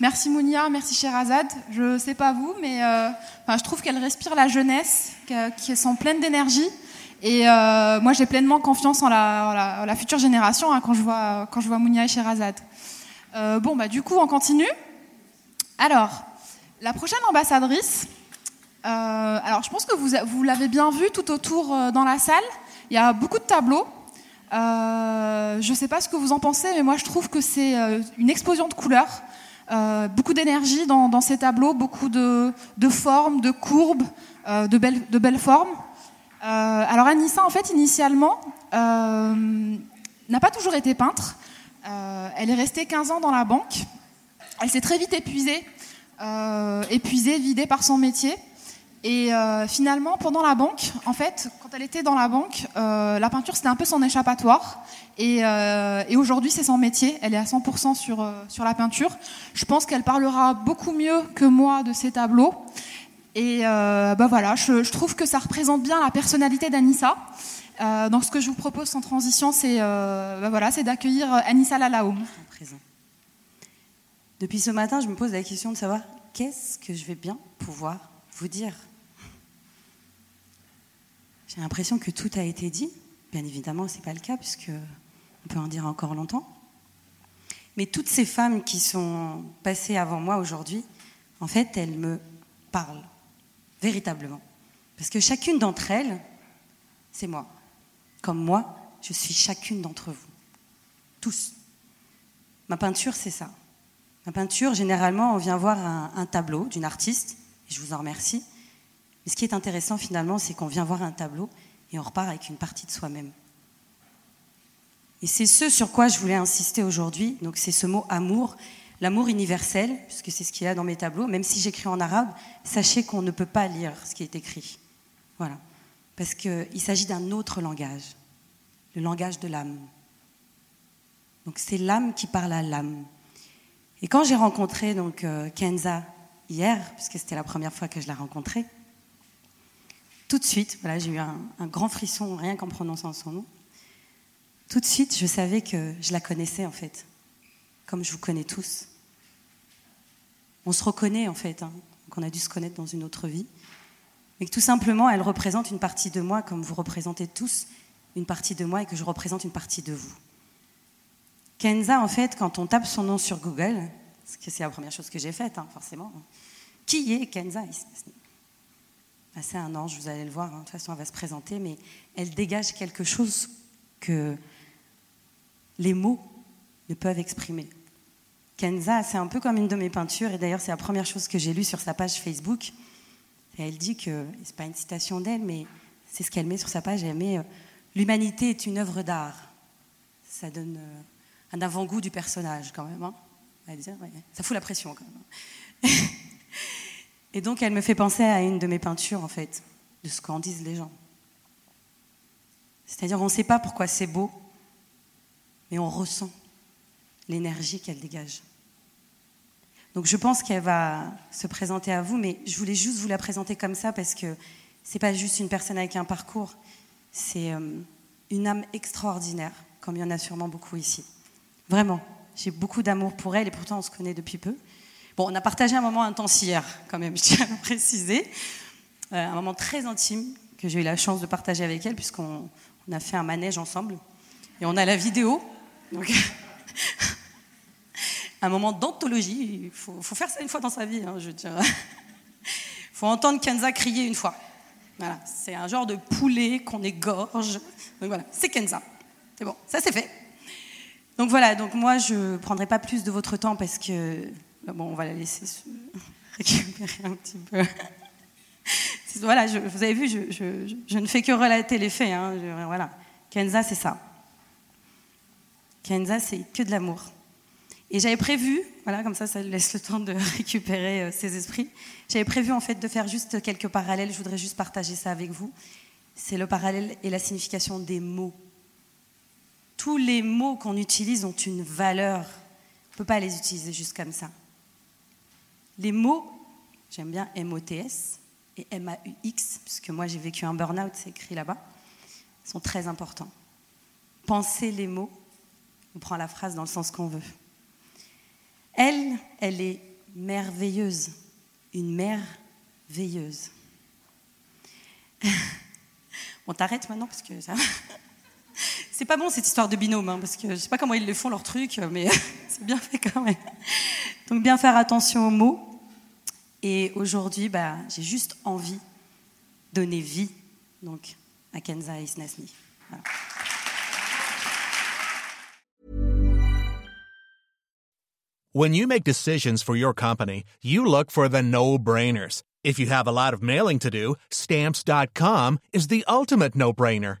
Merci Mounia, merci Sherazade. Je sais pas vous, mais euh, je trouve qu'elle respire la jeunesse, qui sont pleine d'énergie. Et euh, moi, j'ai pleinement confiance en la, future génération hein, quand, je vois, Mounia et Sherazade. Euh, bon, bah, du coup, on continue. Alors, la prochaine ambassadrice, euh, alors je pense que vous, l'avez bien vu tout autour dans la salle. Il y a beaucoup de tableaux. Je ne sais pas ce que vous en pensez, mais moi je trouve que c'est une explosion de couleurs, euh, beaucoup d'énergie dans, dans ces tableaux, beaucoup de, formes, de courbes, euh, de, belles, formes. Euh, alors Anissa, en fait, initialement, n'a pas toujours été peintre. Elle est restée 15 ans dans la banque. Elle s'est très vite épuisée, épuisée, vidée par son métier. Et euh, finalement, pendant la banque, en fait, quand elle était dans la banque, euh, la peinture c'était un peu son échappatoire. Et, euh, aujourd'hui, c'est son métier. Elle est à 100% sur, sur la peinture. Je pense qu'elle parlera beaucoup mieux que moi de ces tableaux. Et bah voilà, je, trouve que ça représente bien la personnalité d'Anissa. Donc, ce que je vous propose sans transition, c'est bah voilà, c'est d'accueillir Anissa Lalaoum. Depuis ce matin, je me pose la question de savoir qu'est-ce que je vais bien pouvoir vous dire. J'ai l'impression que tout a été dit. Bien évidemment, ce n'est pas le cas, puisque on peut en dire encore longtemps. Mais toutes ces femmes qui sont passées avant moi aujourd'hui, en fait, elles me parlent véritablement. Parce que chacune d'entre elles, c'est moi. Comme moi, je suis chacune d'entre vous. Tous. Ma peinture, c'est ça. Ma peinture, généralement, on vient voir un, un tableau d'une artiste, et je vous en remercie. Mais ce qui est intéressant, finalement, c'est qu'on vient voir un tableau et on repart avec une partie de soi-même. Et c'est ce sur quoi je voulais insister aujourd'hui. Donc, c'est ce mot amour, l'amour universel, puisque c'est ce qu'il y a dans mes tableaux. Même si j'écris en arabe, sachez qu'on ne peut pas lire ce qui est écrit. Voilà. Parce qu'il s'agit d'un autre langage, le langage de l'âme. Donc c'est l'âme qui parle à l'âme. Et quand j'ai rencontré donc euh, Kenza hier, puisque c'était la première fois que je la rencontrais, tout de suite, voilà, j'ai eu un, grand frisson rien qu'en prononçant son nom. Tout de suite, je savais que je la connaissais en fait, comme je vous connais tous. On se reconnaît en fait, hein, qu'on a dû se connaître dans une autre vie, mais que tout simplement, elle représente une partie de moi, comme vous représentez tous une partie de moi et que je représente une partie de vous. Kenza, en fait, quand on tape son nom sur Google, parce que c'est la première chose que j'ai faite, hein, forcément, qui est Kenza Ah, C'est un ange, vous allez le voir, hein, de toute façon, elle va se présenter, mais elle dégage quelque chose que les mots ne peuvent exprimer. Kenza, c'est un peu comme une de mes peintures, et d'ailleurs, c'est la première chose que j'ai lue sur sa page Facebook. Et elle dit que, c'est pas une citation d'elle, mais c'est ce qu'elle met sur sa page, elle met euh, L'humanité est une œuvre d'art. Ça donne euh, un avant-goût du personnage, quand même. hein. Ça fout la pression, quand même. Et donc, elle me fait penser à une de mes peintures, en fait, de ce qu'en disent les gens. C'est-à-dire, on ne sait pas pourquoi c'est beau, mais on ressent l'énergie qu'elle dégage. Donc je pense qu'elle va se présenter à vous, mais je voulais juste vous la présenter comme ça parce que c'est pas juste une personne avec un parcours, c'est euh, une âme extraordinaire, comme il y en a sûrement beaucoup ici. Vraiment, j'ai beaucoup d'amour pour elle et pourtant on se connaît depuis peu. Bon, on a partagé un moment intense hier, quand même, je tiens à le préciser, Euh, un moment très intime que j'ai eu la chance de partager avec elle puisqu'on on a fait un manège ensemble et on a la vidéo. Donc un moment d'anthologie. Il faut, faut, faire ça une fois dans sa vie, hein, je tiens. Il faut entendre Kenza crier une fois. Voilà, c'est un genre de poulet qu'on égorge. Donc voilà, c'est Kenza. C'est bon, ça c'est fait. Donc voilà, donc moi je ne prendrai pas plus de votre temps parce que bon, on va la laisser se récupérer un petit peu. voilà, je, vous avez vu, je, ne fais que relater les faits. Hein, voilà, Kenza, c'est ça. Kenza, c'est que de l'amour. Et j'avais prévu, voilà, comme ça, ça laisse le temps de récupérer euh, ses esprits. J'avais prévu en fait de faire juste quelques parallèles. Je voudrais juste partager ça avec vous. C'est le parallèle et la signification des mots. Tous les mots qu'on utilise ont une valeur. On ne peut pas les utiliser juste comme ça. Les mots, j'aime bien M-O-T-S et M-A-U-X, puisque moi j'ai vécu un burn-out, c'est écrit là-bas, sont très importants. Penser les mots, on prend la phrase dans le sens qu'on veut. Elle, elle est merveilleuse, une mère veilleuse. On t'arrête maintenant parce que ça. C'est pas bon cette histoire de binôme, hein, parce que je sais pas comment ils le font leur truc, mais c'est bien fait quand même. Donc bien faire attention aux mots. Et aujourd'hui, bah, j'ai juste envie de donner vie donc à Kenza et Isnasni. Voilà. When you make decisions for your company, you look for the no-brainers. If you have a lot of mailing to do, stamps.com is the ultimate no-brainer.